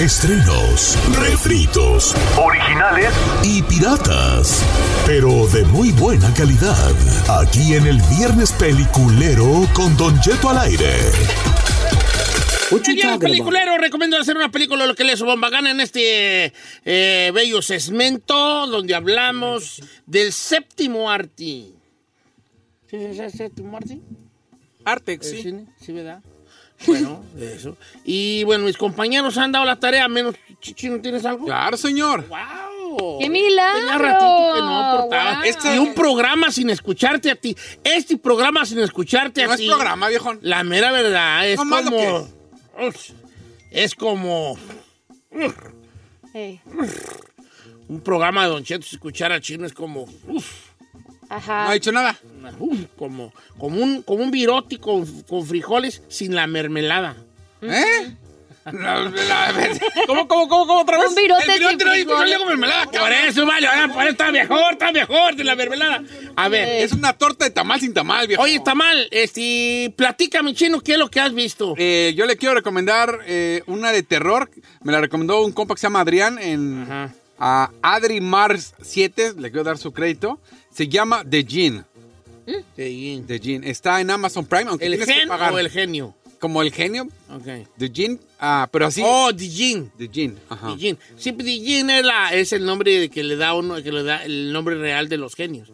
Estrenos, refritos, originales y piratas, pero de muy buena calidad. Aquí en el Viernes Peliculero con Don Jeto al aire. Del peliculero recomiendo hacer una película lo que les bomba gana en este eh, bello segmento donde hablamos del séptimo arte. ¿Sí es el séptimo arte? Artex, ¿El sí. cine? Sí, ¿verdad? Bueno, eso. Y bueno, mis compañeros han dado la tarea, menos Chichino, ¿tienes algo? Claro, señor. ¡Wow! ¡Qué milagro! Tenía ratito que no aportaba. Wow. Este, y un programa sin escucharte a ti. Este programa sin escucharte No a es ti. programa, viejón. La mera verdad es No más lo como. Uf, es como Ey, un programa de Don Cheto. Si escuchar a Chino es como. uf, Ajá. No ha dicho nada. como, como, un, como un virote con, con frijoles sin la mermelada. ¿Eh? La- la- ¿Cómo, cómo, cómo, cómo otra vez? Un virote El virote no, y no le hago mermelada. Por eso, vale, ah, por eso está mejor, está mejor de la mermelada. A ver, Es una torta de tamal sin tamal, viejo. oye, Tamal, este, platícame, Chino, ¿qué es lo que has visto? Eh, yo le quiero recomendar eh, una de terror. Me la recomendó un compa que se llama Adrián en Ajá. a Adri Mars 7. Le quiero dar su crédito. Se llama The Gene. Sí. The Gene. Está en Amazon Prime, aunque ¿El tienes que gen pagar. o el genio? Como el genio. Ok. The Gene. Ah, pero así. Oh, The Gene. The Gene. Ajá. The Gene. Sí, The Gene es, la- es el nombre que le da uno, que le da el nombre real de los genios.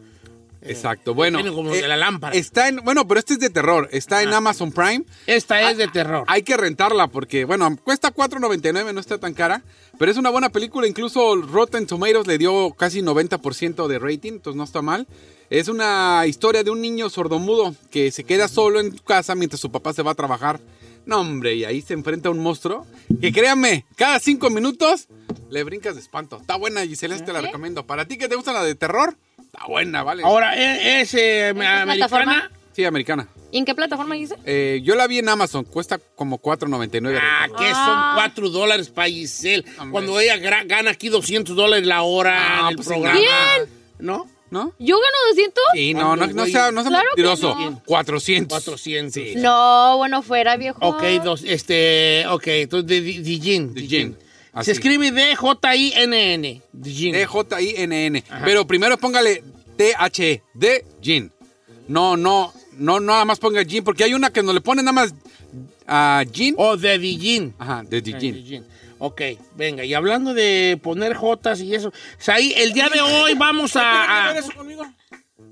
Exacto. Bueno. genio como eh, de la lámpara. Está en. Bueno, pero este es de terror. Está en Amazon Prime. Esta es de terror. Hay que rentarla porque, bueno, cuesta $4.99, no está tan cara, pero es una buena película. Incluso Rotten Tomatoes le dio casi 90% de rating, entonces no está mal. Es una historia de un niño sordomudo que se queda solo en su casa mientras su papá se va a trabajar. No, hombre, y ahí se enfrenta a un monstruo que, créanme, cada cinco minutos le brincas de espanto. Está buena, Gisela, te la recomiendo. Para ti que te gusta la de terror, está buena, ¿vale? Ahora, ¿e- ¿es, eh, americana? plataforma? Sí, americana. ¿Y en qué plataforma dice? Eh, yo la vi en Amazon, cuesta como $4.99. Ah, que son cuatro dólares para Giselle. Hombre. Cuando ella gana aquí 200 dólares la hora Ah, en el pues, programa. Bien. ¿No? ¿No? ¿Yo gano 200? Sí, no, no, no sea, no sea Claro que mentiroso. no. 400. 400. No, bueno, fuera, viejo. Ok, dos, este, ok, entonces de. Dijin, Dijin. Así. Se escribe D-J-I-N-N. D-J-I-N-N. Pero primero póngale T-H-E. De Jin. No, no, no, nada más ponga Jin, porque hay una que no le pone nada más a Jin. O de Dijin. Ajá, de Jin. Dijin. Ok, venga, y hablando de poner Jotas y eso, o sea, ahí, el día de hoy vamos a, a- eso conmigo?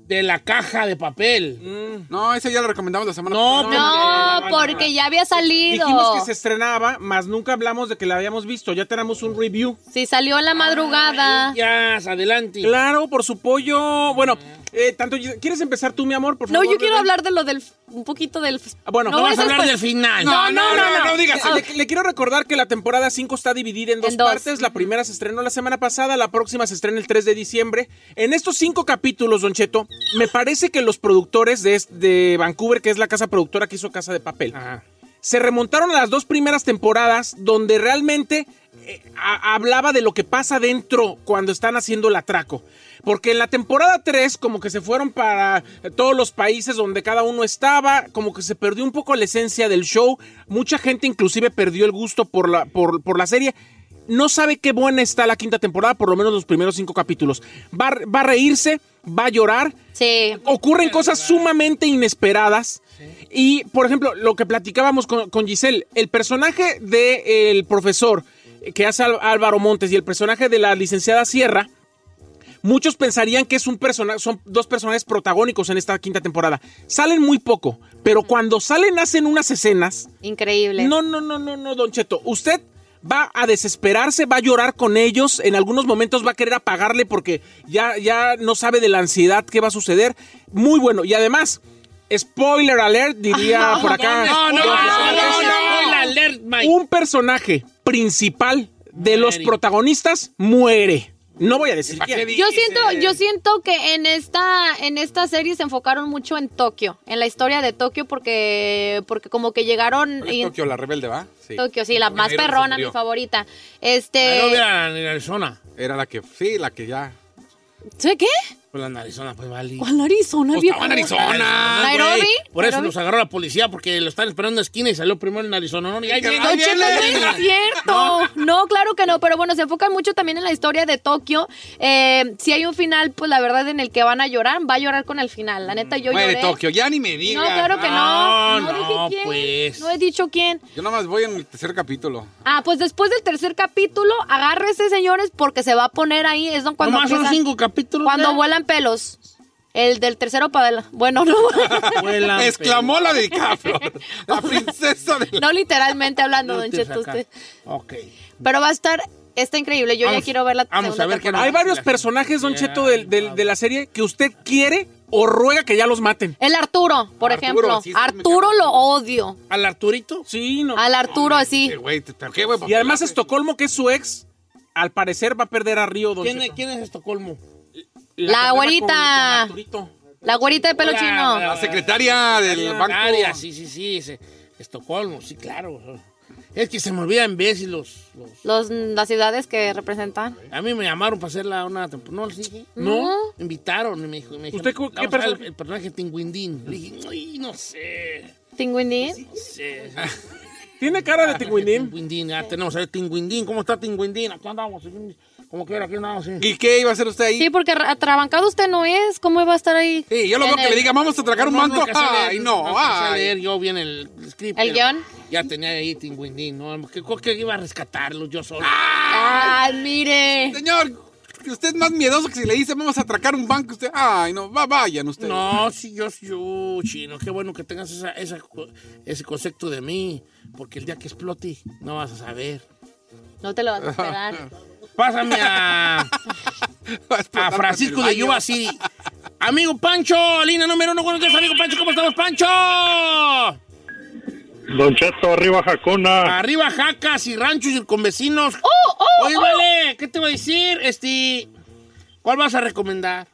De la caja de papel. No, esa ya la recomendamos la semana No, pasada. No, porque ya había salido. Dijimos que se estrenaba, más nunca hablamos de que la habíamos visto. Ya tenemos un review. Sí, salió en la madrugada. Ya, adelante. Claro, por su pollo. Bueno, eh, tanto ¿quieres empezar tú, mi amor? Por No, favor, yo quiero bebé? hablar de lo del. Un poquito del. Ah, Bueno, no, vamos a hablar del final. No, no, no, no. no digas. Le, le quiero recordar que la temporada 5 está dividida en dos, En dos. partes. La primera se estrenó la semana pasada, la próxima se estrena el 3 de diciembre. En estos cinco capítulos, Don Cheto, me parece que los productores de, de Vancouver, que es la casa productora que hizo Casa de Papel, Ajá. se remontaron a las dos primeras temporadas donde realmente eh, a- hablaba de lo que pasa dentro cuando están haciendo el atraco. Porque en la temporada 3 como que se fueron para todos los países donde cada uno estaba, como que se perdió un poco la esencia del show. Mucha gente inclusive perdió el gusto por la, por, por la serie. No sabe qué buena está la quinta temporada, por lo menos los primeros cinco capítulos. Va, a- va a reírse, va a llorar, Sí. ocurren cosas sumamente inesperadas. Y, por ejemplo, lo que platicábamos con, con Giselle, el personaje del profesor que hace Álvaro Montes y el personaje de la licenciada Sierra, muchos pensarían que es un persona- son dos personajes protagónicos en esta quinta temporada. Salen muy poco, pero cuando salen hacen unas escenas. Increíble. No, no, no, no, no, Don Cheto. Usted va a desesperarse, va a llorar con ellos, en algunos momentos va a querer apagarle porque ya, ya no sabe de la ansiedad que va a suceder. Muy bueno. Y además, spoiler alert, diría por acá. No, no, no, no, Mike. Un personaje principal de los protagonistas muere. No voy a decir ¿Para quién. qué Yo siento, yo siento que en esta, en esta serie se enfocaron mucho en Tokio, en la historia de Tokio, porque, porque como que llegaron ¿Cuál es y- Tokio, la rebelde, ¿va? Sí. Tokio, sí, la más perrona, mi favorita. Este, no hubiera en Arizona. Era la que, sí, la que ya. ¿sé qué? Pues la Arizona, pues vale. ¿Cuál Arizona, Pues viejo? estaba en Arizona. Nairobi. güey. Por eso Nairobi. los agarró la policía, porque lo están esperando en la esquina y salió primero en Arizona. ¿no? Y ahí viene, ahí viene. no es cierto. No. claro que no. Pero bueno, se enfocan mucho también en la historia de Tokio. Eh, si hay un final, pues la verdad, en el que van a llorar, va a llorar con el final. La neta, yo Muere lloré. Tokio, ya ni me digas. No, claro que no. No, No, dije no, quién. pues. No he dicho quién. Yo nada más voy en el tercer capítulo. Ah, pues después del tercer capítulo, agárrese, señores, porque se va a poner ahí. Es don- cuando Nomás son empiezan- cinco capítulos. Cuando ¿eh? vuelan pelos. El del tercero para. Bueno, no. Exclamó la de DiCaprio. La princesa de la... no literalmente hablando, don Cheto, usted. Ok. Pero va a estar. Está increíble. Yo Vamos- ya quiero ver la vamos segunda a ver qué temporada. Hay varios personajes, Don Cheto, del- del- de, la serie que usted quiere o ruega que ya los maten. El Arturo, por Arturo, ejemplo. sí, sí, Arturo lo odio. ¿Al Arturito? Sí, no. Al Arturo, así. Eh, güey, ¿pero qué, güey? Y además Estocolmo, que es su ex, al parecer va a perder a Río, Don ¿Quién, Cheto. ¿Quién es Estocolmo? La güerita. La güerita de pelo Hola, chino. La secretaria del banco. Área, sí, sí, sí. ese- Estocolmo, sí, claro. Es que se me olvidan veces los, los- Los, las ciudades que representan. A mí me llamaron para hacer la, una temporada. No, sí. No. Me invitaron y me dijo... Me ¿Usted dijeron, qué "Vamos a ver personaje? El, personaje Tinguindín. Le dije, ay, no sé. Tinguindín. No sé. Tiene cara de tingüindín. Tinguindín, ya tenemos a ver Tinguindín. ¿Cómo está Tinguindín? Aquí andamos. Como que era, aquí andamos. sí. ¿Y qué iba a hacer usted ahí? Sí, porque ra- atrabancado usted no es. ¿Cómo iba a estar ahí? Sí, yo lo veo que le diga, vamos a atracar un leer, Ay, no, ay. leer yo bien el, el script. ¿El guion? Ya tenía ahí Tinguindín, ¿no? Que, que iba a rescatarlo yo solo. Ah, mire. Señor, que usted es más miedoso que si le dice vamos a atracar un banco. Usted, ay, no, va, vayan ustedes. No, sí, yo, yo, chino, qué bueno que tengas esa, esa- ese concepto de mí, porque el día que explote no vas a saber. No te lo vas a esperar. Pásame a, a Francisco de. Yuba City. Amigo Pancho, línea número uno, buenos días, amigo Pancho, ¿cómo estamos, Pancho? Don Cheto, arriba Jacona. Arriba, jacas y ranchos y con vecinos. ¡Oh, Oye, vale, ¿qué te voy a decir? Este, ¿cuál vas a recomendar?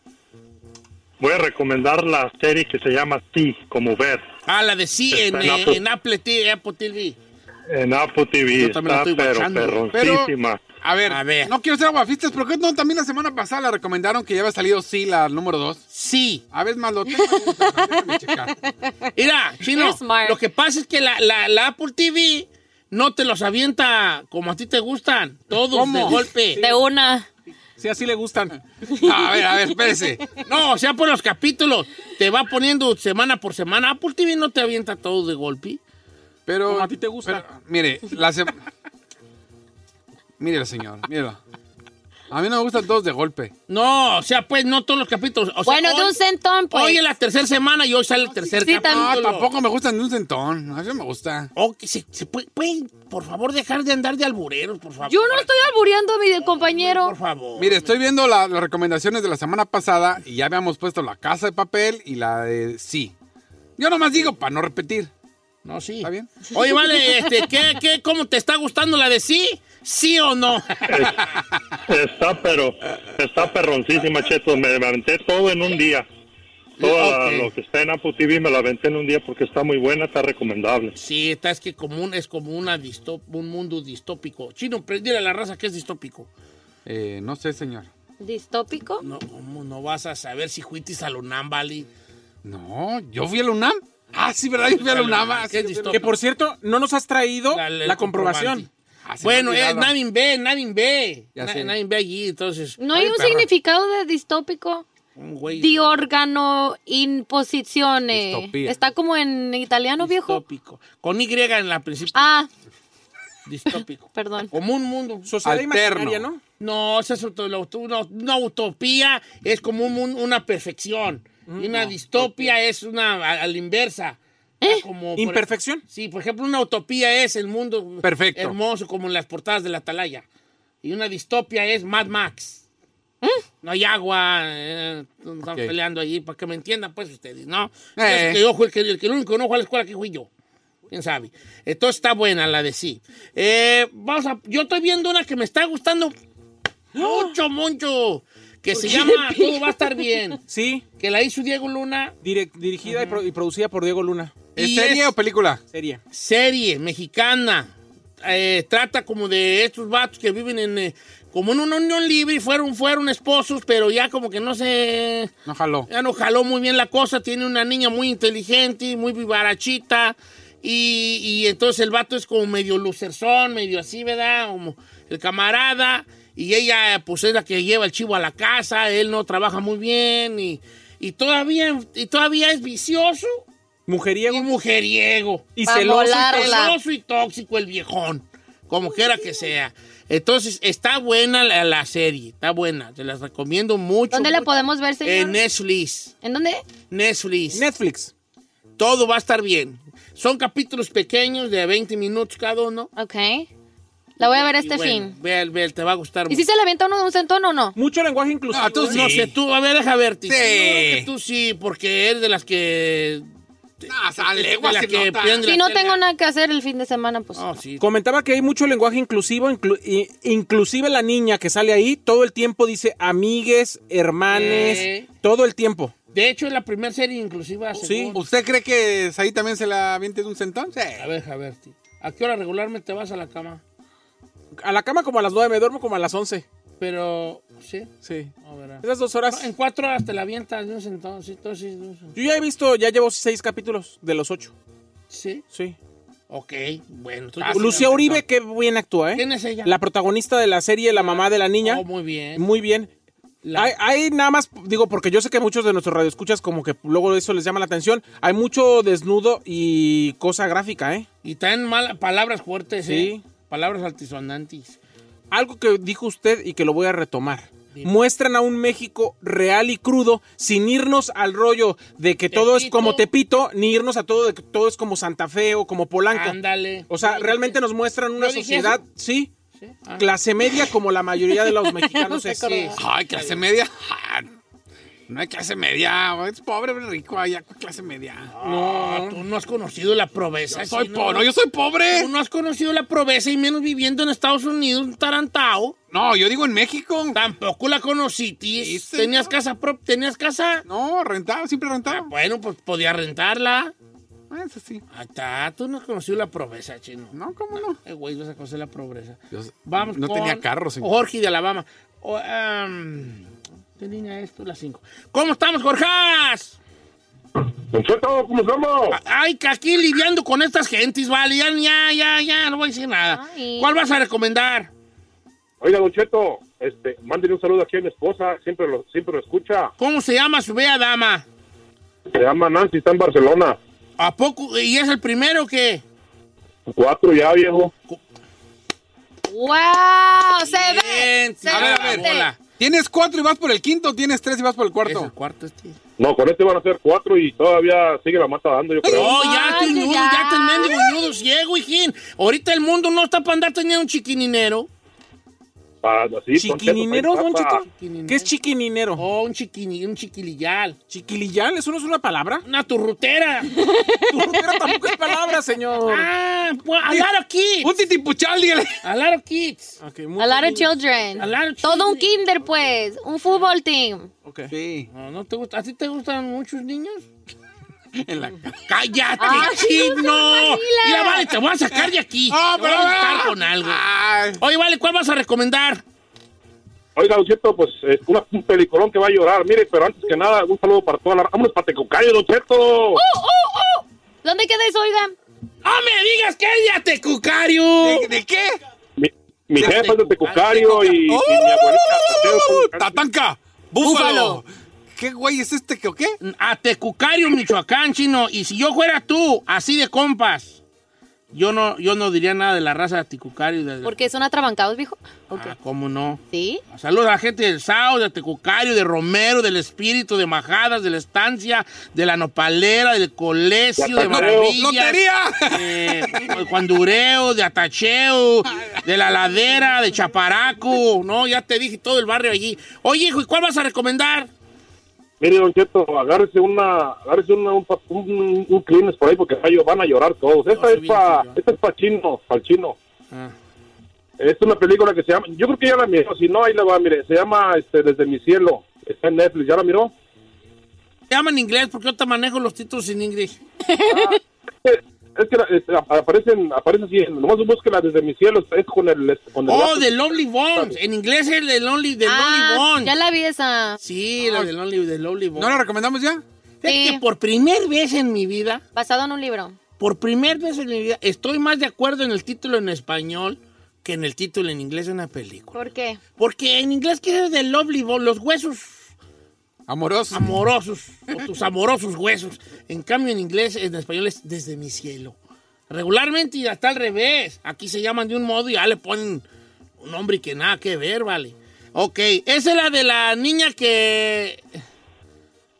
Voy a recomendar la serie que se llama Sí, como ver, Ah, la de sí, en, Está en eh, Apple. en Apple TV. Apple TV. en Apple TV. Yo también la Está estoy pero guachando. perroncísima. A ver, A ver. no quiero ser aguafistas, pero ¿qué no? También la semana pasada la recomendaron que ya había salido sí, la número dos. Sí. A ver, más lo tengo. Déjame checar. Mira, chino, lo que pasa es que la, la- la Apple TV no te los avienta como a ti te gustan, todos ¿Cómo? de golpe. De una. Sí, así le gustan. A ver, a ver, espérese. No, o sea, por los capítulos, te va poniendo semana por semana. Apple TV no te avienta todo de golpe. Pero, Como a ti te gusta. pero, mire, la se... Mírelo, señor, mírelo. A mí no me gustan todos de golpe. No, o sea, pues no todos los capítulos. O sea, Bueno, de un centón, pues. Hoy es la tercera semana y hoy sale el tercer sí, capítulo. No, tampoco me gustan de un centón. A mí no me gusta. Oh, que se, se puede, pueden, por favor, dejar de andar de albureros, por favor. Yo no estoy albureando a mi compañero. Por favor. Mire, estoy viendo la- las recomendaciones de la semana pasada y ya habíamos puesto la casa de papel y la de sí. Yo nomás digo para no repetir. No, sí. ¿Está bien? Oye, vale, este, ¿qué, qué, ¿cómo te está gustando la de sí? ¿Sí o no? Está pero, está perroncísima, Cheto. Me aventé todo en un día. Todo la- lo que está en Apple TV me lo aventé en un día porque está muy buena, está recomendable. Sí, está, es que como un, es como una distop- un mundo distópico. Chino, pero dile a la raza que es distópico. Eh, no sé, señor. ¿Distópico? No, ¿cómo no vas a saber si fuitis a Lunam, Valley? No, yo fui a la UNAM. Ah, sí, ¿verdad? Yo fui a la UNAM. Ah. Que por cierto, no nos has traído la, comprobación. Ah, Bueno, es olvidado. nadie ve, nadie ve. Ya Na- sé. nadie ve allí, entonces. ¿No hay Ay, un perra. significado de distópico? Un güey Di órgano imposizione. Distopía. Está como en italiano, viejo. distópico. Con Y en la principio. Ah, Distópico. Perdón. Como un mundo. Sociedad Alterno. imaginaria, ¿no? No, esa es una, una utopía, es como un una perfección. y una distopia es una a, a la inversa. Como por- ¿Imperfección? sí, por ejemplo, una utopía es el mundo Perfecto. hermoso como en las portadas de la atalaya. Y una distopia es Mad Max. No hay agua, eh, están peleando allí, para que me entiendan pues ustedes, ¿no? Eh. Que yo fui que, el que el único que no fue a la escuela que fui yo. ¿Quién sabe? Entonces está buena la de sí. Eh, vamos a, yo estoy viendo una que me está gustando mucho, mucho, que se llama Todo va a estar bien, Sí, que la hizo Diego Luna, direc- dirigida y, pro- y producida por Diego Luna. ¿Es serie es- o película? Serie. serie mexicana. Eh, trata como de estos vatos que viven en eh, como en una unión libre y fueron, fueron esposos, pero ya como que no se No jaló. ya no jaló muy bien la cosa. Tiene una niña muy inteligente, muy vivarachita. Y, y entonces el vato es como medio lucerzón, medio así, ¿verdad? Como el camarada. Y ella, pues, es la que lleva el chivo a la casa. Él no trabaja muy bien. Y, y todavía, y todavía es vicioso Mujeriego y mujeriego. y Pa' celoso. volarla. Celoso y tóxico el viejón. Como quiera que sea. Entonces, está buena la, la serie. Está buena. Se las recomiendo mucho. ¿Dónde la podemos ver, señor? En Netflix. ¿En dónde? Netflix. Netflix. Todo va a estar bien. Son capítulos pequeños de 20 minutos cada uno. Ok. La voy a ver Y este bueno, fin. Ve, ve, te va a gustar ¿Y si se le avienta uno de un centón o no? Mucho lenguaje inclusivo. Ah, tú ¿eh? sí. No sé, tú, a ver, deja verte. Sí. Yo creo que tú sí, porque eres de las que... Ah, que prende Si no tengo nada que hacer el fin de semana, pues. Oh, sí. Comentaba que hay mucho lenguaje inclusivo, inclu- inclusive la niña que sale ahí todo el tiempo dice amigues, hermanes, Eh. todo el tiempo. De hecho, es la primera serie inclusiva. Sí. según- ¿Usted cree que ahí también se la aviente de un centón? Sí. A ver, a ver, tío. ¿A qué hora regularmente vas a la cama? A la cama como a las 9, me duermo como a las 11. Pero, sí. Sí. Esas dos horas. En cuatro horas te la avientas de un sí, entonces, Yo ya he visto, ya llevo seis capítulos de los ocho. Sí, Sí. ok, bueno. entonces Ah, Lucía Uribe, qué bien actúa, ¿eh? ¿Quién es ella? La protagonista de la serie, la mamá de la niña. Oh, muy bien. Muy bien. La- Hay, hay nada más, digo, porque yo sé que muchos de nuestros radioescuchas como que luego eso les llama la atención. Hay mucho desnudo y cosa gráfica, ¿eh? Y traen mal, palabras fuertes, Sí. ¿eh? Palabras altisonantes. Algo que dijo usted y que lo voy a retomar. Dime. Muestran a un México real y crudo sin irnos al rollo de que todo es como Tepito, ni irnos a todo de que todo es como Santa Fe o como Polanco. Ándale. O sea, realmente dije- nos muestran una ¿Yo dije sociedad, eso? sí, Sí, ah. clase media como la mayoría de los mexicanos. es. Sí, sí. Ay, clase media. Ah, No hay clase media. Es pobre, rico. Hay clase media. No, tú no has conocido la pobreza. Soy pobre. Yo soy pobre. Tú no has conocido la pobreza y menos viviendo en Estados Unidos, un tarantao. No, yo digo en México. Tampoco la conocí. Sí, señor. ¿Tenías casa ¿Tenías casa? No, rentado, siempre rentado. Bueno, pues podía rentarla. Ah, Eso sí. Ahí está, tú no has conocido la pobreza, chino. No, ¿cómo no? Eh, güey, vas a conocer la pobreza. Yo Vamos no con tenía carro, señor. Jorge de Alabama. O, am, ¿Qué línea es tú? La 5. ¿Cómo estamos, Jorge? Don Cheto, ¿cómo estamos? Ay, que aquí lidiando con estas gentes, vale. Ya, ya, ya, ya, no voy a decir nada. Ay. ¿Cuál vas a recomendar? Oiga, Don Cheto, este, mándele un saludo aquí a mi esposa, siempre lo, siempre lo escucha. ¿Cómo se llama su bella dama? Se llama Nancy, está en Barcelona. ¿A poco? ¿Y es el primero que? Cuatro ya, viejo. ¡Wow! ¡Se ve! ¡Se A ver, a ve! ver. Hola. ¿Tienes cuatro y vas por el quinto o tienes tres y vas por el Es cuarto? el cuarto este. No, con este van a ser cuatro y todavía sigue la mata dando, yo creo. No, ya estoy nudo, ya. ya te mendigo nudo ciego, hijín. Ahorita el mundo no está para andar teniendo un chiquininero. Así, ¿Chiquininero, Don Cheto? ¿Qué es chiquininero? Oh, un chiquini, un chiquilillal. ¿Chiquilillal? ¿Eso no es una palabra? Una turrutera. Tu rutera tampoco es palabra, señor. ah, pues, a lot of kids. Un titipuchal, dígale. A lot of kids. A lot of children. A lot of Todo un children. kinder, pues. Un fútbol team. Ok. Sí, No, no te gusta. ¿A ti te gustan muchos niños? en la ¡Cállate, Ah, chino! tranquila. Mira, vale, te voy a sacar de aquí. Ah, te voy a pero- invitar con algo. Ay. Oye, vale, ¿cuál vas a recomendar? Oiga, Don Cheto, pues es una, un peliculón que va a llorar. Mire, pero antes que nada, un saludo para toda la... ¡Vámonos para Tecocayo, Don Cheto! ¿Dónde queda eso, oiga? ¡No me digas que es de Tecucario! ¿De, de qué? Mi, mi jefa es de. Tecocario y, y mi ¡Oh! abuelita... ¡Tatanca! ¡Búfalo! Búfalo. ¿Qué güey es este que o qué? A Tecucario, Michoacán, chino. Y si yo fuera tú, así de compas, Yo no, yo no diría nada de la raza de Tecucario. De, Porque son atrabancados, viejo. Ah, ¿cómo no? ¿Sí? Saludos a la gente del Sao, de Tecucario, de Romero, del Espíritu, de Majadas, de la Estancia, de la Nopalera, del Colegio, de Maravillas. ¡Lotería! De Cuandureo, de Atacheo, de La Ladera, de Chaparaco. No, ya te dije todo el barrio allí. Oye, hijo, ¿y cuál vas a recomendar? Mire, Don Cheto, agárrese una, agárrese una, un, pa- un, un Kleenex por ahí porque van a llorar todos. Esta No, es ya. esta es para chino, para el chino. Ah. Es una película que se llama, yo creo que ya la miró, si no, ahí la va, mire, se llama este, Desde mi cielo, está en Netflix, ¿ya la miró? Se llama en inglés porque yo te manejo los títulos en inglés. Es que la- este, ap- aparecen, aparece así, nomás búsquela Desde mi cielo, es con el... este, Con el Oh. The Lonely Bones. En inglés es The Lonely, the Lonely Ah, Bones. ya la vi esa. Sí, la de Lonely, The Lonely Bones. ¿No la recomendamos ya? Sí. que por primera vez en mi vida, Basado en un libro. por primera vez en mi vida, estoy más de acuerdo en el título en español que en el título en inglés de una película. ¿Por qué? Porque en inglés quiere The Lovely Bones, los huesos Amoroso. amorosos, o tus amorosos huesos. En cambio, en inglés, en español es desde mi cielo. Regularmente y hasta al revés. Aquí se llaman de un modo y ya le ponen un nombre que nada que ver, vale. Ok, esa es la de la niña que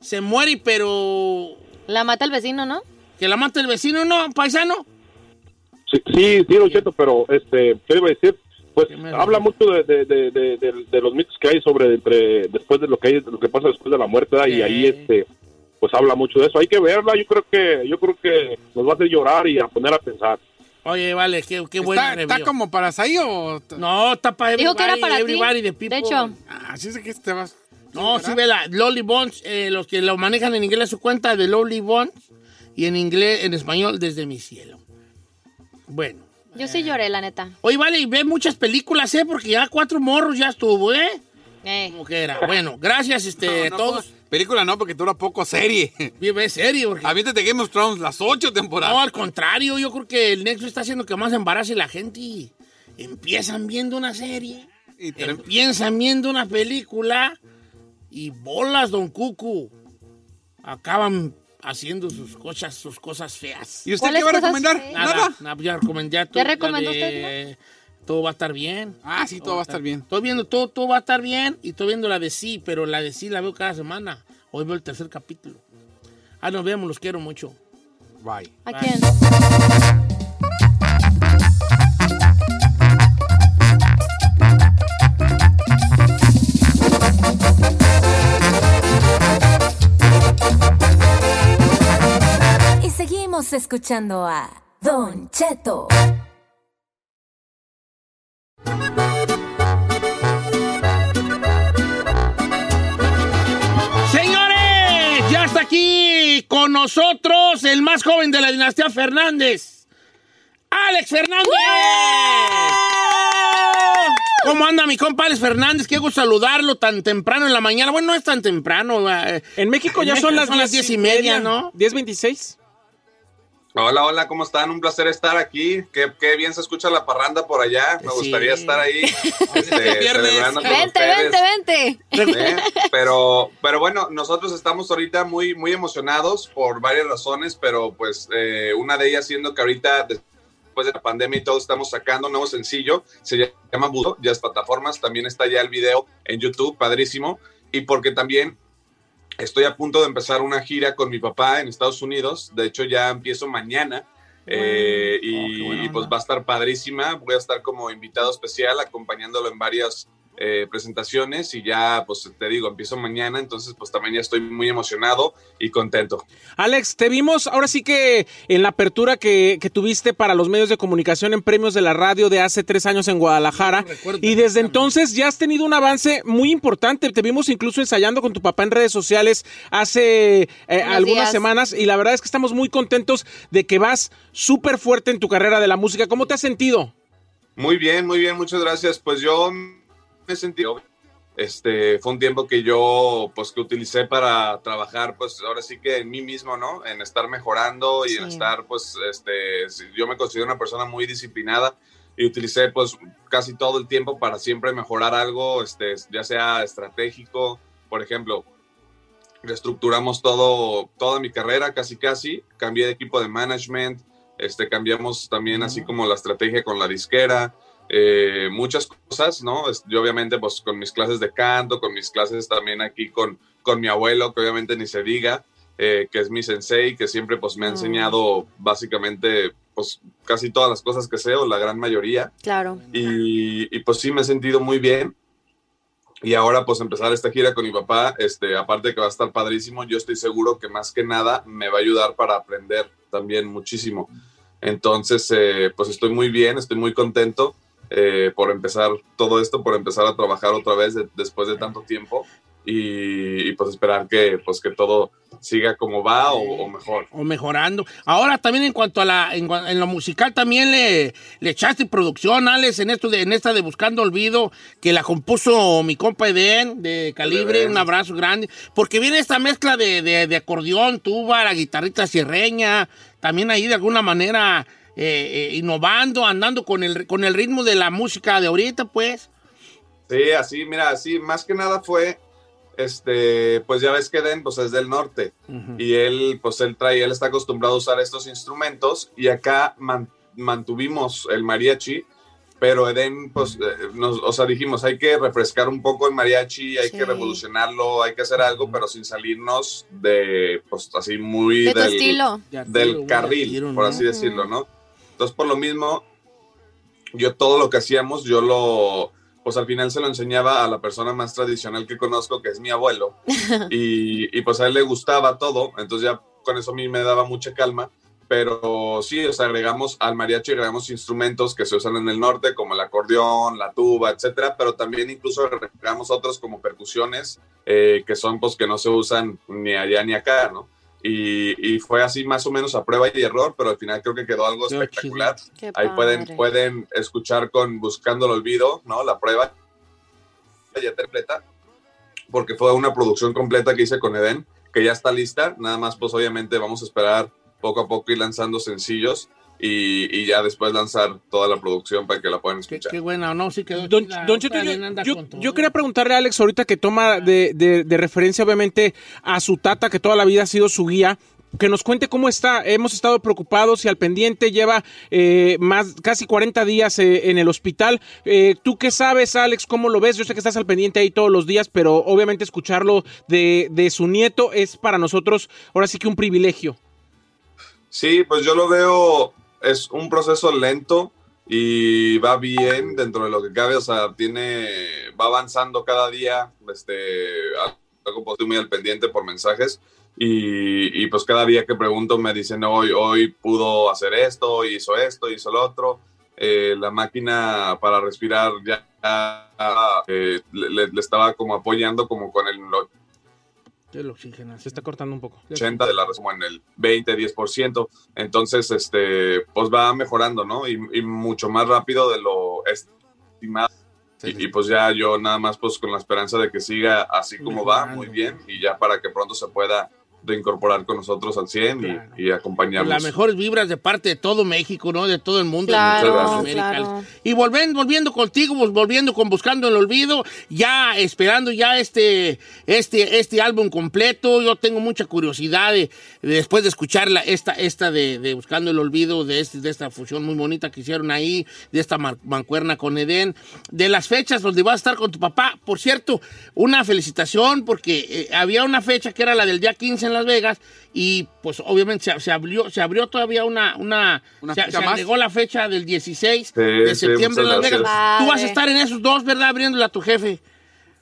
se muere, pero La mata el vecino, ¿no? que la mata el vecino, ¿no? Paisano. Sí, sí, sí, Don Cheto, pero, este, ¿qué iba a decir? Pues ¿Qué me habla mucho de, de, de, de, de- de los mitos que hay sobre entre, después de lo que hay, de lo que pasa después de la muerte, y ahí, este, pues habla mucho de eso. Hay que verla, yo creo que, yo creo que nos va a hacer llorar y a poner a pensar. Oye, vale, qué, qué buena ¿Está, como para ahí o...? No, está para Dijo que era para ti. everybody, the people. De hecho. Ah, así es que te vas... No, sí, vela. Lolly Bones, eh, los que lo manejan en inglés su cuenta de Lolly Bones y en inglés, en español, desde mi cielo. Bueno. Yo sí lloré, la neta. Oye, vale, y ve muchas películas, ¿eh? Porque ya cuatro morros ya estuvo, ¿eh? Eh. Como que era. Bueno, gracias, este, No, no, todos. pues, Película no, porque dura poco serie. Vive serio, porque... Aviéntate Game of Thrones, las ocho temporadas. No, al contrario, yo creo que el Nexo está haciendo que más embarace la gente y empiezan viendo una serie, Y te- empiezan viendo una película y bolas, don Cucu. Acaban haciendo sus cosas, sus cosas feas. ¿Y usted ¿Cuáles qué va a recomendar? feas? Nada. Nada, nada, ya recomendé a ¿Ya recomendó usted, Todo va a estar bien. Ah, sí, todo va a estar bien. Estoy viendo todo, todo va a estar bien y estoy viendo la de sí, pero la de sí la veo cada semana. Hoy veo el tercer capítulo. Ah, nos vemos, los quiero mucho. Bye. ¿A Bye. quién? Escuchando a Don Cheto. Señores, ya está aquí con nosotros el más joven de la dinastía Fernández, Alex Fernández. ¿Cómo anda mi compa Alex Fernández? Qué gusto saludarlo tan temprano en la mañana. Bueno, no es tan temprano. eh. En México En ya México son las son las 10 diez y media, ¿no? 10.26. Hola, hola, ¿cómo están? Un placer estar aquí. Qué, qué bien se escucha la parranda por allá. Me Sí. gustaría estar ahí este, Viernes. celebrando con Vente, ustedes. vente, vente. ¿eh? Pero, pero bueno, nosotros estamos ahorita muy, muy emocionados por varias razones, pero pues eh, una de ellas siendo que ahorita después de la pandemia y todo estamos sacando un nuevo sencillo, se llama Budo, ya es plataformas, también está ya el video en YouTube, padrísimo, y porque también estoy a punto de empezar una gira con mi papá en Estados Unidos, de hecho ya empiezo mañana. eh, y, Oh, y, pues va a estar padrísima. Voy a estar como invitado especial acompañándolo en varias eh, presentaciones y ya, pues te digo, empiezo mañana, entonces pues también ya estoy muy emocionado y contento. Alex, te vimos ahora sí que en la apertura que, que tuviste para los medios de comunicación en premios de la radio de hace tres años en Guadalajara. Y desde entonces ya has tenido un avance muy importante. Te vimos incluso ensayando con tu papá en redes sociales hace eh, algunas días. semanas. Y la verdad es que estamos muy contentos de que vas súper fuerte en tu carrera de la música. ¿Cómo te has sentido? Muy bien, muy bien, muchas gracias. Pues yo sentí, este, fue un tiempo que yo, pues, que utilicé para trabajar, pues, ahora sí que en mí mismo, ¿no? En estar mejorando y en Sí. estar, pues, este, yo me considero una persona muy disciplinada y utilicé, pues, casi todo el tiempo para siempre mejorar algo, este, ya sea estratégico, por ejemplo, reestructuramos todo, toda mi carrera, casi, casi, cambié de equipo de management, este, cambiamos también así como la estrategia con la disquera, eh, muchas cosas, ¿no? Yo obviamente pues con mis clases de canto, con mis clases también aquí con, con mi abuelo, que obviamente ni se diga, eh, que es mi sensei, que siempre pues me ha enseñado básicamente pues casi todas las cosas que sé o la gran mayoría. Claro. Y, y pues sí me he sentido muy bien. Y ahora pues empezar esta gira con mi papá, este, aparte de que va a estar padrísimo, yo estoy seguro que más que nada me va a ayudar para aprender también muchísimo. Entonces, eh, pues estoy muy bien, estoy muy contento eh, por empezar todo esto, por empezar a trabajar otra vez después de tanto tiempo y, pues esperar que, pues que todo siga como va o, mejor. O mejorando. Ahora también en cuanto a la, en, lo musical también le, le, echaste producción, Alex, en esto de, en esta de Buscando Olvido, que la compuso mi compa Eden, de Calibre, un abrazo grande, porque viene esta mezcla de, de, acordeón, tuba, la guitarrita sierreña, también ahí de alguna manera eh, eh, innovando, andando con el, con el ritmo de la música de ahorita, pues. Sí, así, mira, así, más que nada fue este, pues ya ves que Den, pues es del norte y él, pues él trae, él está acostumbrado a usar estos instrumentos y acá mantuvimos el mariachi, pero Eden, pues, eh, nos, o sea, dijimos, hay que refrescar un poco el mariachi, hay que revolucionarlo, hay que hacer algo, pero sin salirnos de, pues, así muy del, estilo. del carril, por así decirlo, ¿no? Entonces, por lo mismo, yo todo lo que hacíamos, yo lo pues al final se lo enseñaba a la persona más tradicional que conozco, que es mi abuelo, y, pues a él le gustaba todo, entonces ya con eso a mí me daba mucha calma, pero sí, o sea, agregamos al mariachi, agregamos instrumentos que se usan en el norte, como el acordeón, la tuba, etcétera, pero también incluso agregamos otros como percusiones, eh, que son pues que no se usan ni allá ni acá, ¿no? Y, fue así más o menos a prueba y error, pero al final creo que quedó algo espectacular. Ahí pueden, pueden escuchar con Buscando el Olvido, ¿no? La prueba ya completa, porque fue una producción completa que hice con Eden, que ya está lista. Nada más, pues obviamente vamos a esperar poco a poco ir lanzando sencillos y, ya después lanzar toda la producción para que la puedan escuchar. Qué, buena, ¿no? Sí, quedó don, yo, quería preguntarle a Alex ahorita que toma de, de, referencia obviamente a su tata, que toda la vida ha sido su guía, que nos cuente cómo está. Hemos estado preocupados y al pendiente lleva eh, más casi 40 días eh, en el hospital. Eh, ¿Tú qué sabes, Alex? ¿Cómo lo ves? Yo sé que estás al pendiente ahí todos los días, pero obviamente escucharlo de, de su nieto es para nosotros ahora sí que un privilegio. Sí, pues yo lo veo es un proceso lento y va bien dentro de lo que cabe, o sea, tiene, va avanzando cada día, este, algo pues, muy al pendiente por mensajes y, pues cada día que pregunto me dicen hoy, hoy pudo hacer esto, hizo esto, hizo lo otro, eh, la máquina para respirar ya eh, le, le, estaba como apoyando como con el el oxígeno, se está cortando un poco. 80 de la como en el 20, 10%. Entonces, este, pues va mejorando, ¿no? Y, mucho más rápido de lo estimado. y, pues ya yo nada más pues con la esperanza de que siga así como va, muy bien, y ya para que pronto se pueda de incorporar con nosotros al 100 y, acompañarnos. Las mejores vibras de parte de todo México, ¿no? De todo el mundo. Y volviendo, volviendo contigo, pues, volviendo con Buscando el Olvido, ya esperando ya este, este, este álbum completo. Yo tengo mucha curiosidad de, después de escuchar esta, esta de, Buscando el Olvido, de, este, de esta fusión muy bonita que hicieron ahí, de esta mancuerna con Edén, de las fechas donde vas a estar con tu papá. Por cierto, una felicitación porque eh, había una fecha que era la del día 15 las Vegas y pues obviamente se, abrió se abrió todavía una, una, se, agregó la fecha del 16 de septiembre en Las Vegas. Tú vas a estar en esos dos, ¿verdad? Abriéndole a tu jefe.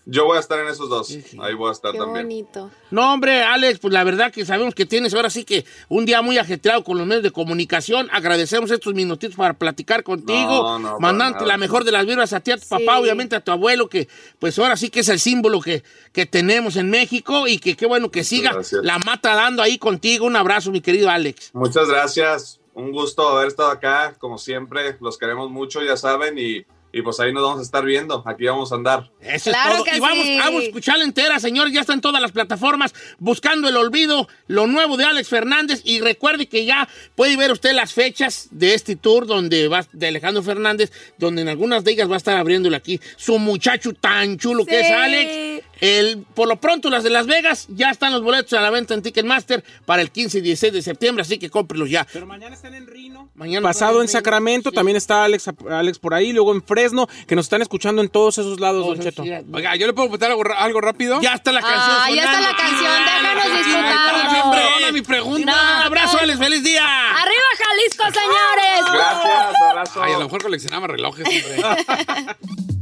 Yo voy a estar en esos dos. Ahí voy a estar Qué también. bonito. No, hombre, Alex, pues la verdad que sabemos que tienes ahora sí que un día muy ajetreado con los medios de comunicación. Agradecemos estos minutitos para platicar contigo. No, mandante la mejor de las vibras a ti, a tu papá, obviamente a tu abuelo, que pues ahora sí que es el símbolo que, que tenemos en México y que qué bueno que siga la mata dando ahí contigo. Un abrazo, mi querido Alex. Muchas gracias. Un gusto haber estado acá, como siempre. Los queremos mucho, ya saben, y y pues ahí nos vamos a estar viendo. Aquí vamos a andar. Eso es todo. y vamos, vamos a escucharla entera, señor. Ya está en todas las plataformas buscando el olvido, lo nuevo de Alex Fernández. Y recuerde que ya puede ver usted las fechas de este tour donde va, de Alejandro Fernández, donde en algunas de ellas va a estar abriéndole aquí su muchacho tan chulo que es Alex. El, por lo pronto, las de Las Vegas, ya están los boletos a la venta en Ticketmaster para el 15 y 16 de septiembre, así que cómprelos ya. Pero mañana están en Rino. Mañana Pasado en Sacramento, sí. también está Alex, Alex por ahí, luego en Fresno, que nos están escuchando en todos esos lados, Oh, Don Cheto. sí, Oiga, ¿yo le puedo botar algo, rápido? Ya está la canción. Ah, ya está la canción, déjanos disfrutarlo. Perdona mi pregunta. Un abrazo, Alex, feliz día. ¡Arriba Jalisco, señores! Gracias, abrazo. Ay, a lo mejor coleccionaba relojes. hombre.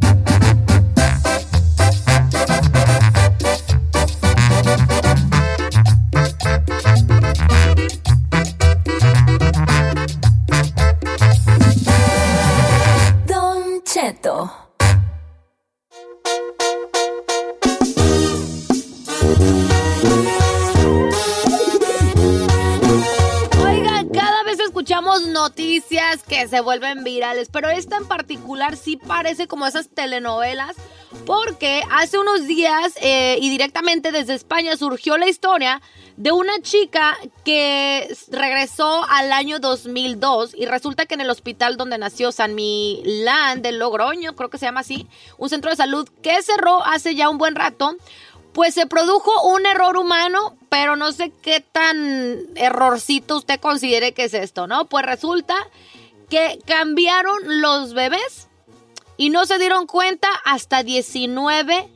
que se vuelven virales, pero esta en particular sí parece como esas telenovelas, porque hace unos días eh, y directamente desde España surgió la historia de una chica que regresó al año 2002 y resulta que en el hospital donde nació San Milán de Logroño, creo que se llama así, un centro de salud que cerró hace ya un buen rato, pues se produjo un error humano, pero no sé qué tan errorcito usted considere que es esto, ¿no? Pues resulta que cambiaron los bebés y no se dieron cuenta hasta 19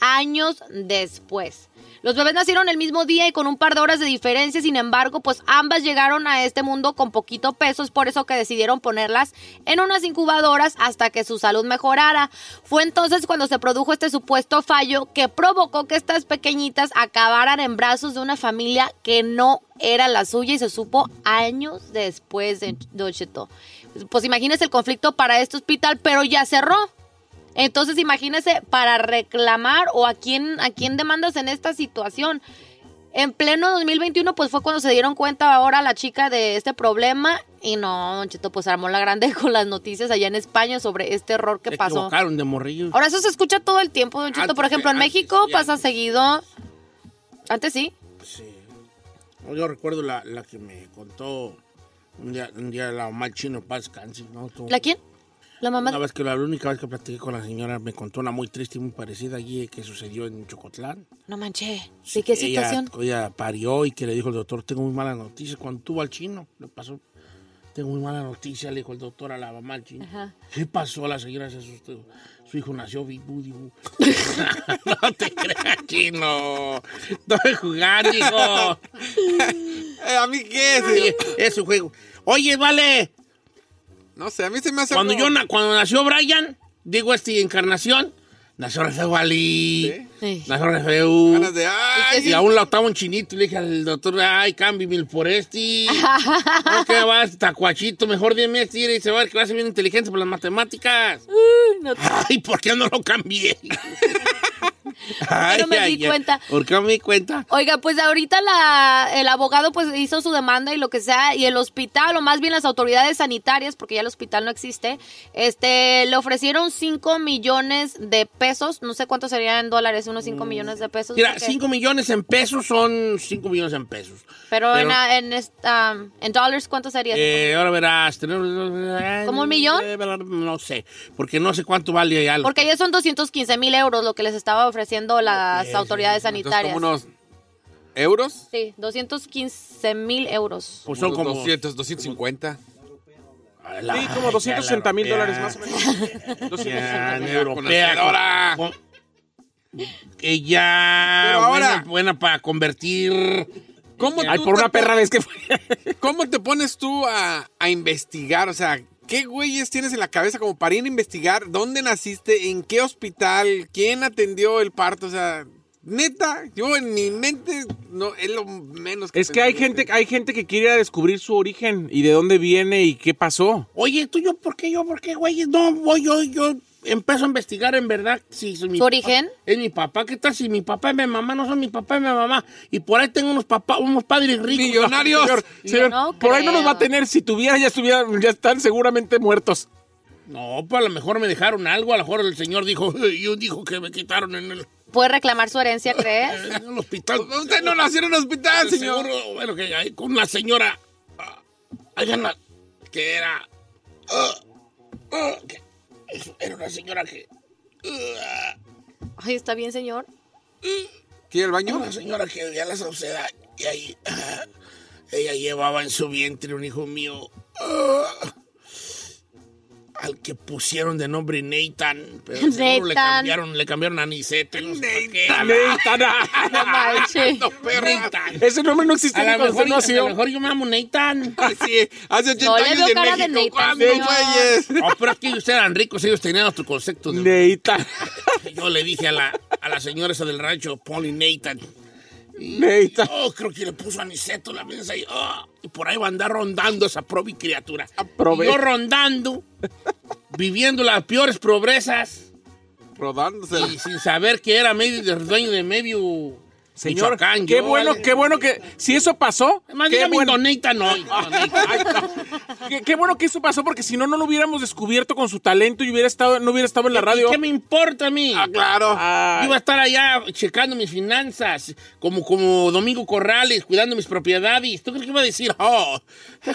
años después. Los bebés nacieron el mismo día y con un par de horas de diferencia, sin embargo, pues ambas llegaron a este mundo con poquito peso, es por eso que decidieron ponerlas en unas incubadoras hasta que su salud mejorara. Fue entonces cuando se produjo este supuesto fallo que provocó que estas pequeñitas acabaran en brazos de una familia que no era la suya y se supo años después de Don Cheto. Pues imagínese el conflicto para este hospital, pero ya cerró. Entonces imagínese para reclamar o a quién, a quién demandas en esta situación. En pleno 2021 pues fue cuando se dieron cuenta ahora la chica de este problema y no, Don Cheto, pues armó la grande con las noticias allá en España sobre este error que Se pasó. equivocaron de morrillo. Ahora eso se escucha todo el tiempo, Don Cheto. Antes, Por ejemplo, en antes, México pasa antes. seguido. Antes sí. Sí. Yo recuerdo la, la que me contó un día, un día la mamá chino Paz Cansi, ¿no? Tú- ¿La quién? La mamá. Una vez que la, única vez que platiqué con la señora me contó una muy triste y muy parecida allí que sucedió en Chocotlán. No manché. ¿Sí qué Ella- situación? Ella, parió y que le dijo el doctor, tengo muy mala noticia. Cuando tuvo al chino, le pasó, tengo muy mala noticia, le dijo el doctor a la mamá al chino. Ajá. ¿Qué pasó? La señora se asustó. Su hijo nació dibu. no te creas, chino. No me jugando, hijo. Eh, ¿A mí qué? Señor? es un juego. Oye, vale. No sé, a mí se me hace Cuando, algo- yo, na- cuando nació Brian, digo este encarnación, nació feo Ali. ¿Sí? Sí. Nació feo. Ganas de... ¡Ay! Y aún la estaba un chinito y le dije al doctor, ay, cámbiame por este. no, que va este tacuachito, mejor dime este y se va a ver que va a ser bien inteligente por las matemáticas. no te- Ay, ¿por qué no lo cambié? Ay, no me ay, di ay. cuenta. ¿Por qué no me di cuenta? Oiga, pues ahorita la, el abogado pues hizo su demanda y lo que sea, y el hospital, o más bien las autoridades sanitarias, porque ya el hospital no existe, este, le ofrecieron 5 millones de pesos, no sé cuánto serían en dólares, unos 5 millones de pesos. Mira, porque- 5 millones en pesos son 5 millones en pesos. pero, en, pero- ah, en, esta, en dólares, ¿cuánto sería? Eh, ahora verás. ¿Como un millón? No sé, porque no sé cuánto vale algo. Porque ya son 215 mil euros lo que les estaba ofreciendo las autoridades Entonces, sanitarias. como unos euros. Sí, 215 mil euros. Pues son como... 200, 250. La- Sí, como 260 mil dólares más o menos. Ya, Con europea. ya. Pero ahora- Buena, buena para convertir. ¿Cómo, Ay, por te una perra vez que fue. ¿Cómo te pones tú a, a investigar? O sea, ¿qué güeyes tienes en la cabeza como para ir a investigar dónde naciste, en qué hospital, quién atendió el parto? O sea, neta, yo en mi mente no es lo menos que Es que hay gente, hay gente que quiere ir a descubrir su origen y de dónde viene y qué pasó. Oye, tú, yo, ¿por qué yo? ¿Por qué, güey? No, voy yo, yo empiezo a investigar en verdad si es mi ¿Su origen? papá- Es mi papá. ¿Qué tal si mi papá y mi mamá no son mi papá y mi mamá? Y por ahí tengo unos papás, unos padres ricos. Millonarios. Señor, señor, no por ahí no nos va a tener. Si tuviera, ya estuvieran, ya están seguramente muertos. No, pues a lo mejor me dejaron algo. A lo mejor el señor dijo, yo dijo que me quitaron en el, ¿Puede reclamar su herencia, crees? en el hospital. Usted no nació en un hospital, señor. Seguro, bueno, que hay con una señora. ah, hay una- que era. que- eso, era una señora que. Ay, está bien, señor. ¿Quiere el baño? Una señora que vivía la Sauceda y ahí ah, ella llevaba en su vientre un hijo mío ah, al que pusieron de nombre Nathan, pero seguro le Nathan. cambiaron, le cambiaron a Niceto. No sé. Nathan, ah, No manches. no, perra. Nathan. Ese nombre no existía A lo, mejor, a lo mejor yo me llamo Nathan. Sí, hace 80 No le años veo de México. Nathan, ¿Cuándo, señor. güeyes? No, pero es que ustedes eran ricos, ellos tenían otro concepto. De, Nathan. yo le dije a la, a la señora esa del rancho, Polly Nathan. Y. Oh, creo que le puso a Niceto la mesa y, oh, y por ahí va a andar rondando esa probi criatura. Yo rondando, viviendo las peores pobrezas Rodándose. y sin saber que era medio dueño de medio Señor, Michoacán. qué yo, bueno, vale. qué bueno que si eso pasó, Además, qué dígame bueno, Don Nathan, no. Don Nathan. Ay, no. Qué- qué bueno que eso pasó porque si no no lo hubiéramos descubierto con su talento y hubiera estado no hubiera estado en la radio. ¿Y ¿Qué me importa a mí? Ah, claro. Ah, iba a estar allá checando mis finanzas, como, como Domingo Corrales, cuidando mis propiedades. ¿Tú crees que iba a decir, oh,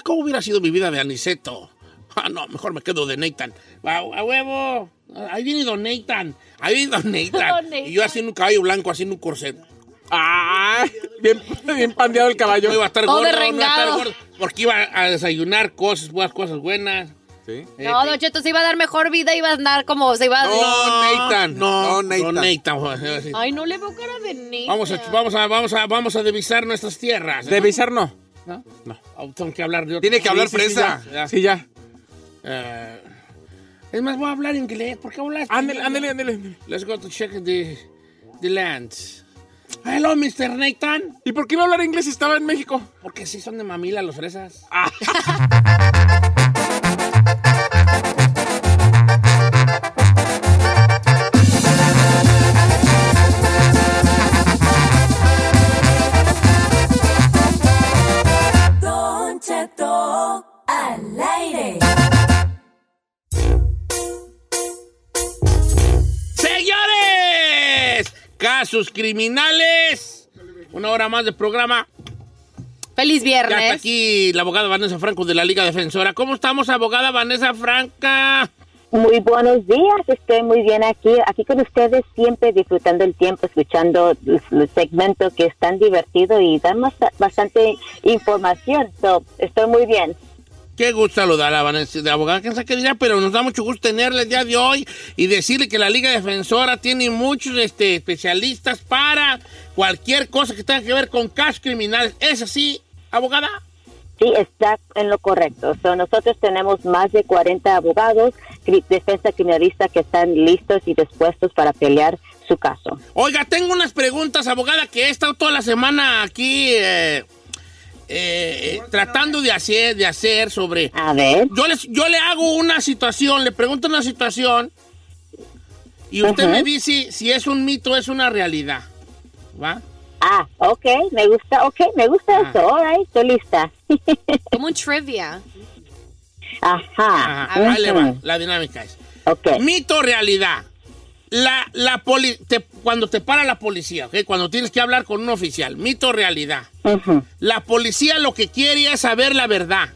¿cómo hubiera sido mi vida de Aniceto? Ah, no, mejor me quedo de Nathan. A, a huevo. Ahí viene Don Nathan. Ahí viene Don Nathan. Don Y yo haciendo un caballo blanco, haciendo un corset. Ah, bien, bien pandeado el caballo. iba a estar Todo gordo, no iba a estar derrengado. gordo, porque iba a desayunar cosas, buenas cosas buenas. Sí. No, Don Cheto, se iba a dar mejor vida, iba a andar como se iba a... No, Nathan. No, No, Nathan. Nathan. sí. Ay, no le veo cara de Nathan. Vamos a, vamos a, vamos a, vamos a divisar nuestras tierras. De visar no. ¿no? No. Oh, Tengo que hablar de otro. Tiene que hablar Sí, sí, sí, fresa. ya. Sí, ya. Eh, es más, voy a hablar inglés. ¿Por qué hablas? Ándele, ándele, ándele. Let's go to check the, the land. Hello, Mr. Nathan. ¿Y por qué iba a hablar inglés si estaba en México? Porque sí son de mamila los fresas. Don Casos criminales. Una hora más de programa. Feliz Ya está viernes. aquí la abogada Vanessa Franco de la Liga Defensora. ¿Cómo estamos, abogada Vanessa Franca? Muy buenos días, estoy muy bien aquí, aquí con ustedes, siempre disfrutando el tiempo, escuchando el, el segmento que es tan divertido y da más- bastante información. So, estoy muy bien. Qué gusto saludar a Vanessa, de abogada, qué dirá, pero nos da mucho gusto tenerla el día de hoy y decirle que la Liga Defensora tiene muchos este, especialistas para cualquier cosa que tenga que ver con casos criminales. ¿Es así, abogada? Sí, está en lo correcto. So, nosotros tenemos más de 40 abogados, defensa criminalista que están listos y dispuestos para pelear su caso. Oiga, tengo unas preguntas, abogada, que he estado toda la semana aquí eh, eh, tratando de hacer, de hacer sobre... A ver, Yo, les, yo le hago una situación, le pregunto una situación y usted Ujú. me dice si es un mito o es una realidad. ¿Va? ah, ok, me gusta, ok, me gusta Ah. eso, all right, estoy lista. Como un trivia. Ajá. Ajá, ahí le va, la dinámica es. Ok. Mito o realidad. La, la poli- te- cuando te para la policía, ¿ok? cuando tienes que hablar con un oficial, mito o realidad. La policía lo que quiere es saber la verdad.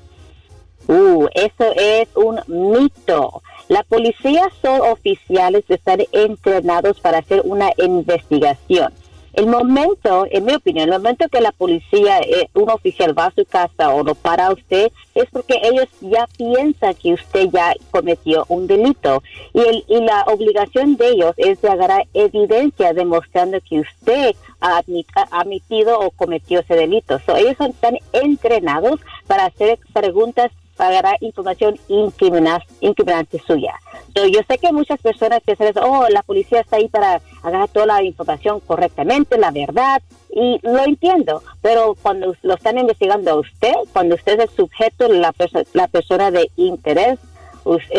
Uh, eso es un mito. La policía son oficiales de estar entrenados para hacer una investigación. El momento, en mi opinión, el momento que la policía, eh, un oficial va a su casa o lo para a usted, es porque ellos ya piensan que usted ya cometió un delito. Y, el, y la obligación de ellos es de agarrar evidencia demostrando que usted ha admit- ha admitido o cometió ese delito. So, ellos tan entrenados para hacer preguntas agarrar información incriminante suya. So, yo sé que muchas personas piensan, oh, la policía está ahí para agarrar toda la información correctamente, la verdad, y lo entiendo, pero cuando lo están investigando a usted, cuando usted es el sujeto, la, perso- la persona de interés,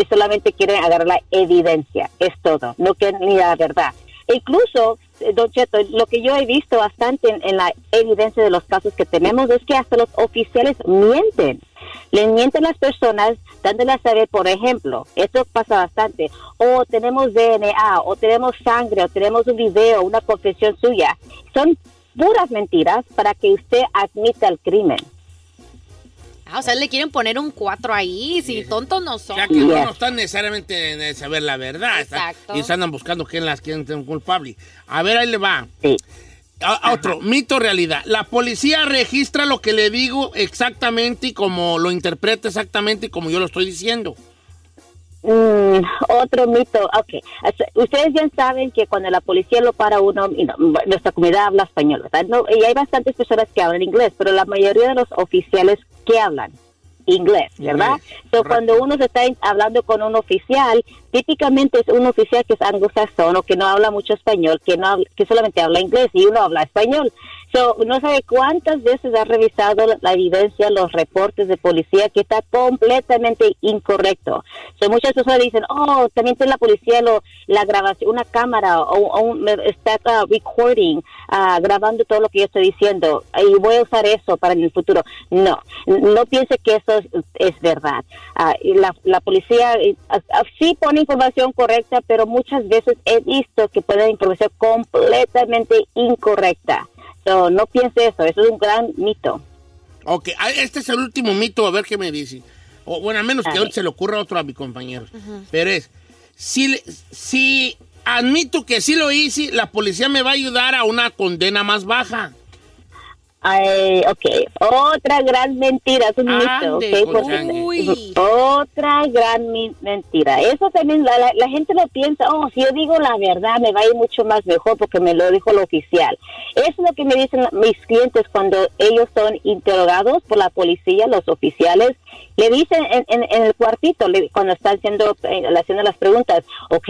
solamente quiere agarrar la evidencia, es todo, no quieren ni la verdad. E Incluso, Don Cheto, lo que yo he visto bastante en, en la evidencia de los casos que tenemos es que hasta los oficiales mienten. Le mienten las personas dándole a saber, por ejemplo, esto pasa bastante, o tenemos DNA, o tenemos sangre, o tenemos un video, una confesión suya. Son puras mentiras para que usted admita el crimen. Ah, o sea, le quieren poner un 4 ahí, si tontos no son. Ya que no, no están necesariamente en saber la verdad. está- Exacto. y se andan buscando quién las quieren tener culpable. A ver, ahí le va. A- a otro, mito o realidad. La policía registra lo que le digo exactamente y como lo interpreta exactamente y como yo lo estoy diciendo. Mm, otro mito, ok. Ustedes ya saben que cuando la policía lo para uno, y no, nuestra comunidad habla español, ¿verdad? No, y hay bastantes personas que hablan inglés, pero la mayoría de los oficiales que hablan inglés, ¿verdad? So, cuando uno se está hablando con un oficial, típicamente es un oficial que es anglosajón o que no habla mucho español, que no que solamente habla inglés y uno habla español. So, no sabe cuántas veces ha revisado la, evidencia, los reportes de policía que está completamente incorrecto. So, muchas personas dicen, oh, también tiene la policía lo, la grabación, una cámara o, un- está ah, recording, ah, grabando todo lo que yo estoy diciendo y voy a usar eso para en el futuro. No, no piense que eso es, verdad. Ah, la, la policía eh, sí pone información correcta, pero muchas veces he visto que ponen información completamente incorrecta. So, no piense eso, eso es un gran mito. Ok, ah, este es el último mito, a ver qué me dice. O, bueno, a menos A que ver. ahorita se le ocurra otro a mi compañero. Pero es, si, le- si admito que sí lo hice, la policía me va a ayudar a una condena más baja. Ay, ok, otra gran mentira, es un mito, Ande, ok, porque- otra gran mentira. Eso también la, la- la gente lo piensa, oh, si yo digo la verdad me va a ir mucho más mejor porque me lo dijo el oficial. Eso es lo que me dicen mis clientes cuando ellos son interrogados por la policía, los oficiales, le dicen en, en- en el cuartito, le- cuando están haciendo, eh, haciendo las preguntas, ok,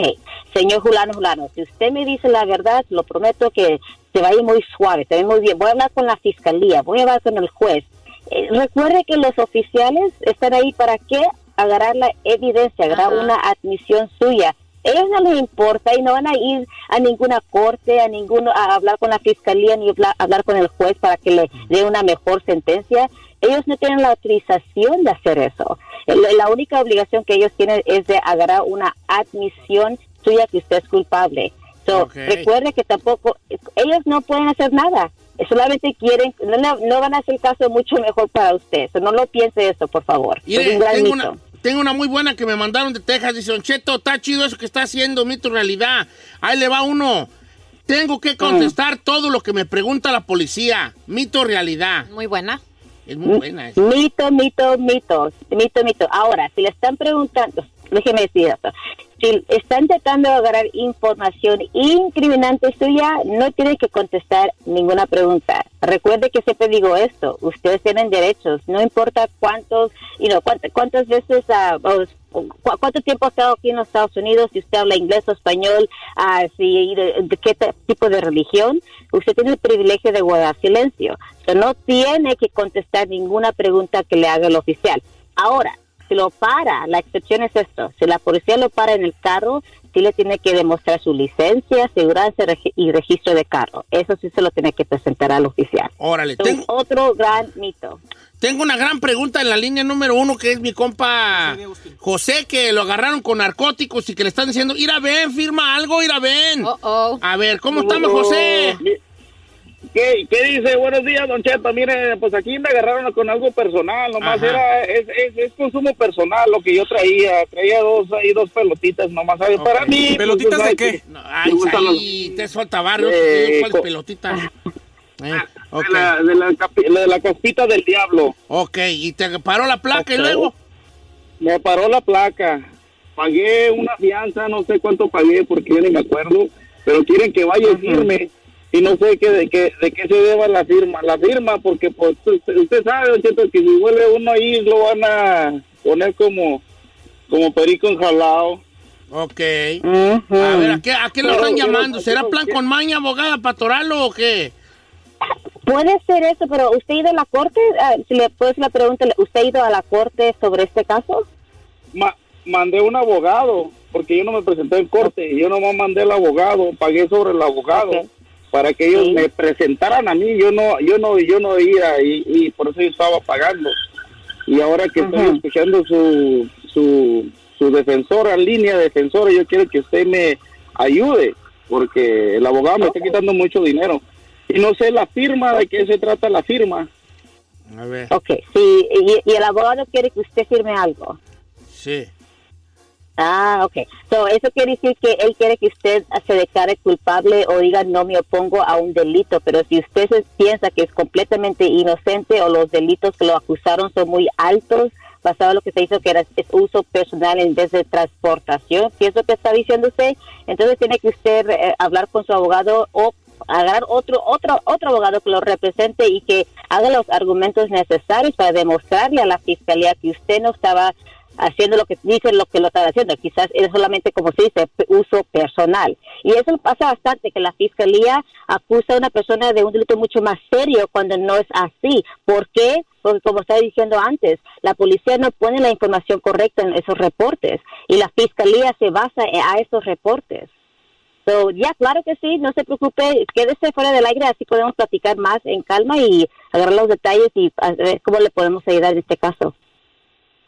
señor Julano Julano, si usted me dice la verdad, lo prometo que se va a ir muy suave, se va a ir muy bien. Voy a hablar con la fiscalía, voy a hablar con el juez. Eh, recuerde que los oficiales están ahí para qué? Agarrar la evidencia, agarrar Ajá. una admisión suya. Ellos no les importa y no van a ir a ninguna corte, a ninguno, a hablar con la fiscalía ni hablar, hablar con el juez para que le dé una mejor sentencia. Ellos no tienen la autorización de hacer eso. La única obligación que ellos tienen es de agarrar una admisión suya que usted es culpable. So. Recuerde que tampoco, ellos no pueden hacer nada. Solamente quieren, no, no- van a hacer caso mucho mejor para usted. So, no lo piense eso, por favor. Mire, es un gran tengo, mito. una, tengo una muy buena que me mandaron de Texas. Dice, Don Cheto, está chido eso que está haciendo, mito realidad. Ahí le va uno. Tengo que contestar todo lo que me pregunta la policía. Mito realidad. Muy buena. Es muy buena esa. Mito, mito, mito, mito, mito. Ahora, si le están preguntando, déjeme decir esto, si están tratando de agarrar información incriminante suya, no tiene que contestar ninguna pregunta. Recuerde que siempre digo esto, ustedes tienen derechos, no importa cuántos, you know, cuántas, cuántas veces, ah, o- o cu- cuánto tiempo ha estado aquí en los Estados Unidos, si usted habla inglés o español, ah, si, de, de qué tipo de religión, usted tiene el privilegio de guardar silencio. So, no tiene que contestar ninguna pregunta que le haga el oficial. Ahora, si lo para, la excepción es esto, si la policía lo para en el carro, sí le tiene que demostrar su licencia, aseguranza y registro de carro. Eso sí se lo tiene que presentar al oficial. Órale, tengo, otro gran mito. tengo una gran pregunta en la línea número uno, que es mi compa José, que lo agarraron con narcóticos y que le están diciendo, ir a ven, firma algo, ir a ven. Oh. A ver, ¿cómo estamos, José? ¿Qué, ¿Qué dice? Buenos días, don Cheto. Mire, pues aquí me agarraron con algo personal, nomás Ajá. era, es, es, es consumo personal lo que yo traía. Traía dos, ahí dos pelotitas nomás, ¿sabes? Para mí. pues, ¿Pelotitas ¿sabes de qué? No, ay, ahí, te falta barrio, Eh, ¿cuál co- pelotita? Eh, ok. De, la, de, la, de la caspita del diablo. ok, y te paró la placa y luego. Me paró la placa. Pagué una fianza, no sé cuánto pagué porque yo ni me acuerdo, pero quieren que vaya y firme. Y no sé qué, de, qué, de qué se deba la firma. La firma, porque pues, usted, usted sabe, don Cheto, que si vuelve uno ahí lo van a poner como, como perico enjalado. Ok. A ver, ¿a qué, a qué lo están pero- llamando? ¿Será plan con maña, abogada, para atorarlo o qué? Puede ser eso, pero ¿usted ha ido a la corte? Ah, si le puedo hacer la pregunta, ¿usted ha ido a la corte sobre este caso? Ma- mandé un abogado, porque yo no me presenté en corte, yo nomás mandé el abogado, pagué sobre el abogado. Para que ellos Sí. me presentaran a mí, yo no, yo no, yo no iba y, y por eso yo estaba pagando. Y ahora que estoy escuchando su, su, su defensora, línea defensora, yo quiero que usted me ayude, porque el abogado me está quitando mucho dinero. Y no sé la firma, de qué se trata la firma. A ver. Ok, sí, y, y el abogado quiere que usted firme algo. Sí. Ah, ok. So, eso quiere decir que él quiere que usted se declare culpable o diga no me opongo a un delito, pero si usted se piensa que es completamente inocente o los delitos que lo acusaron son muy altos, basado en lo que se hizo que era uso personal en vez de transportación, si es lo que está diciendo usted, entonces tiene que usted eh, hablar con su abogado o agarrar otro otro otro abogado que lo represente y que haga los argumentos necesarios para demostrarle a la fiscalía que usted no estaba haciendo lo que dice lo que lo está haciendo. Quizás es solamente, como se dice, uso personal. Y eso pasa bastante, que la fiscalía acusa a una persona de un delito mucho más serio cuando no es así. ¿Por qué? Porque como estaba diciendo antes, la policía no pone la información correcta en esos reportes y la fiscalía se basa a esos reportes. So, ya, claro que sí, no se preocupe, quédese fuera del aire, así podemos platicar más en calma y agarrar los detalles y ver cómo le podemos ayudar en este caso.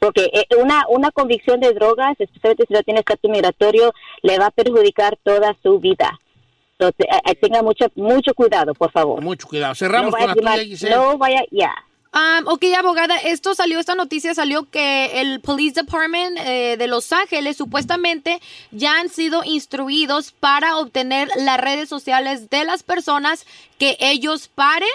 Porque eh, una, una convicción de drogas, especialmente si no tiene estatus migratorio, le va a perjudicar toda su vida. Entonces, eh, eh, tenga mucho, mucho cuidado, por favor. Mucho cuidado. Cerramos No con la tuya, Giselle. No vaya, ya. Um, ok, abogada, esto salió, esta noticia salió que el Police Department eh, de Los Ángeles supuestamente ya han sido instruidos para obtener las redes sociales de las personas que ellos paren.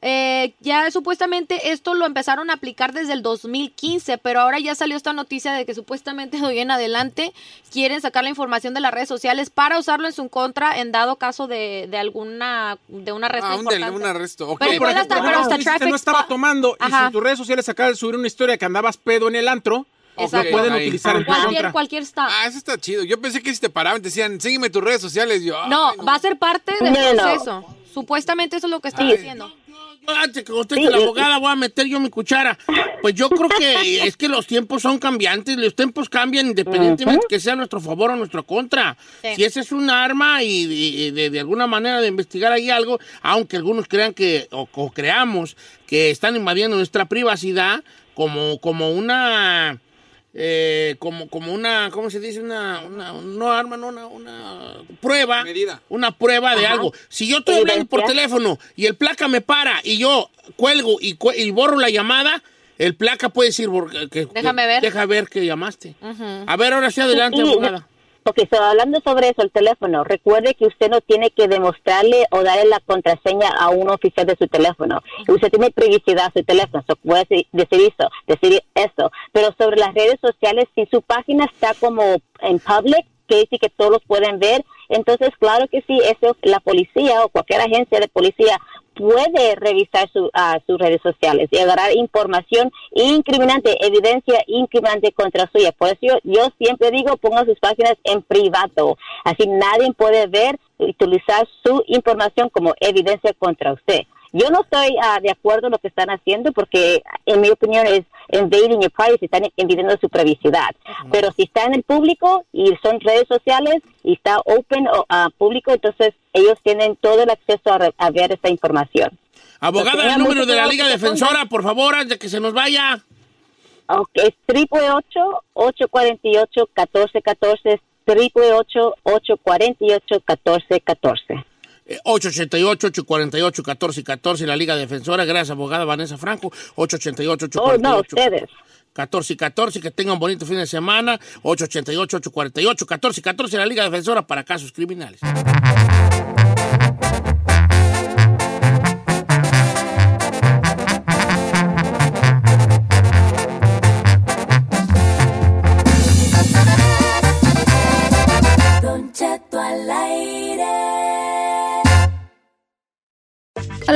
Eh, ya supuestamente esto lo empezaron a aplicar desde el 2015, pero ahora ya salió esta noticia de que supuestamente de hoy en adelante quieren sacar la información de las redes sociales para usarlo en su contra en dado caso de, de alguna de un arresto Ah, un, del- importante. un arresto. ok. Pero Por ejemplo, hasta- pero no, hasta traffic no estaba tomando y si Ajá. en tus redes sociales acabas de subir una historia que andabas pedo en el antro, Exacto. lo pueden Ahí. utilizar en Cualquier, contra. cualquier stop. Ah, eso está chido. Yo pensé que si te paraban te decían, sígueme tus redes sociales. Yo, ay, No, va a ser parte del No, no. proceso. Supuestamente eso es lo que está Sí. diciendo. Antes que conteste Sí, la abogada, voy a meter yo mi cuchara. Pues yo creo que es que los tiempos son cambiantes, los tiempos cambian independientemente que sea a nuestro favor o a nuestro contra. Sí. Si ese es un arma y, y- y de, de alguna manera de investigar ahí algo, aunque algunos crean que, o, o creamos que están invadiendo nuestra privacidad como, como una... eh, como, como una, ¿cómo se dice? Una, una no arma, no, una, una prueba. Medida. Una prueba de Ajá. algo. Si yo estoy hablando por teléfono y el placa me para y yo cuelgo y, cu- y borro la llamada, el placa puede decir que, Déjame ver. Deja ver que llamaste. A ver, ahora sí adelante, abogada. Ok, so, hablando sobre eso, el teléfono, recuerde que usted no tiene que demostrarle o darle la contraseña a un oficial de su teléfono. Usted tiene privacidad a su teléfono, so, puede decir eso, decir eso. Pero sobre las redes sociales, si su página está como en public, que dice que todos pueden ver, entonces claro que sí, eso la policía o cualquier agencia de policía puede revisar su, ah, sus redes sociales y agarrar información incriminante, evidencia incriminante contra suya. Por eso yo, siempre digo, pongan sus páginas en privado. Así nadie puede ver y utilizar su información como evidencia contra usted. Yo no estoy ah, de acuerdo en lo que están haciendo porque, en mi opinión, es invading your privacy, están invadiendo su privacidad. Pero si está en el público y son redes sociales y está open a ah, público, entonces ellos tienen todo el acceso a, a ver esta información. Abogada, el número de la Liga Defensora, por favor, antes de que se nos vaya. Ok, es triple 848 1414 triple 848 1414 888-848-1414, la Liga Defensora. Gracias, abogada Vanessa Franco. 888-848. Oh, no, ustedes. 14 y 14, que tengan un bonito fin de semana. 888-848, 14 y 14, la Liga Defensora para casos criminales.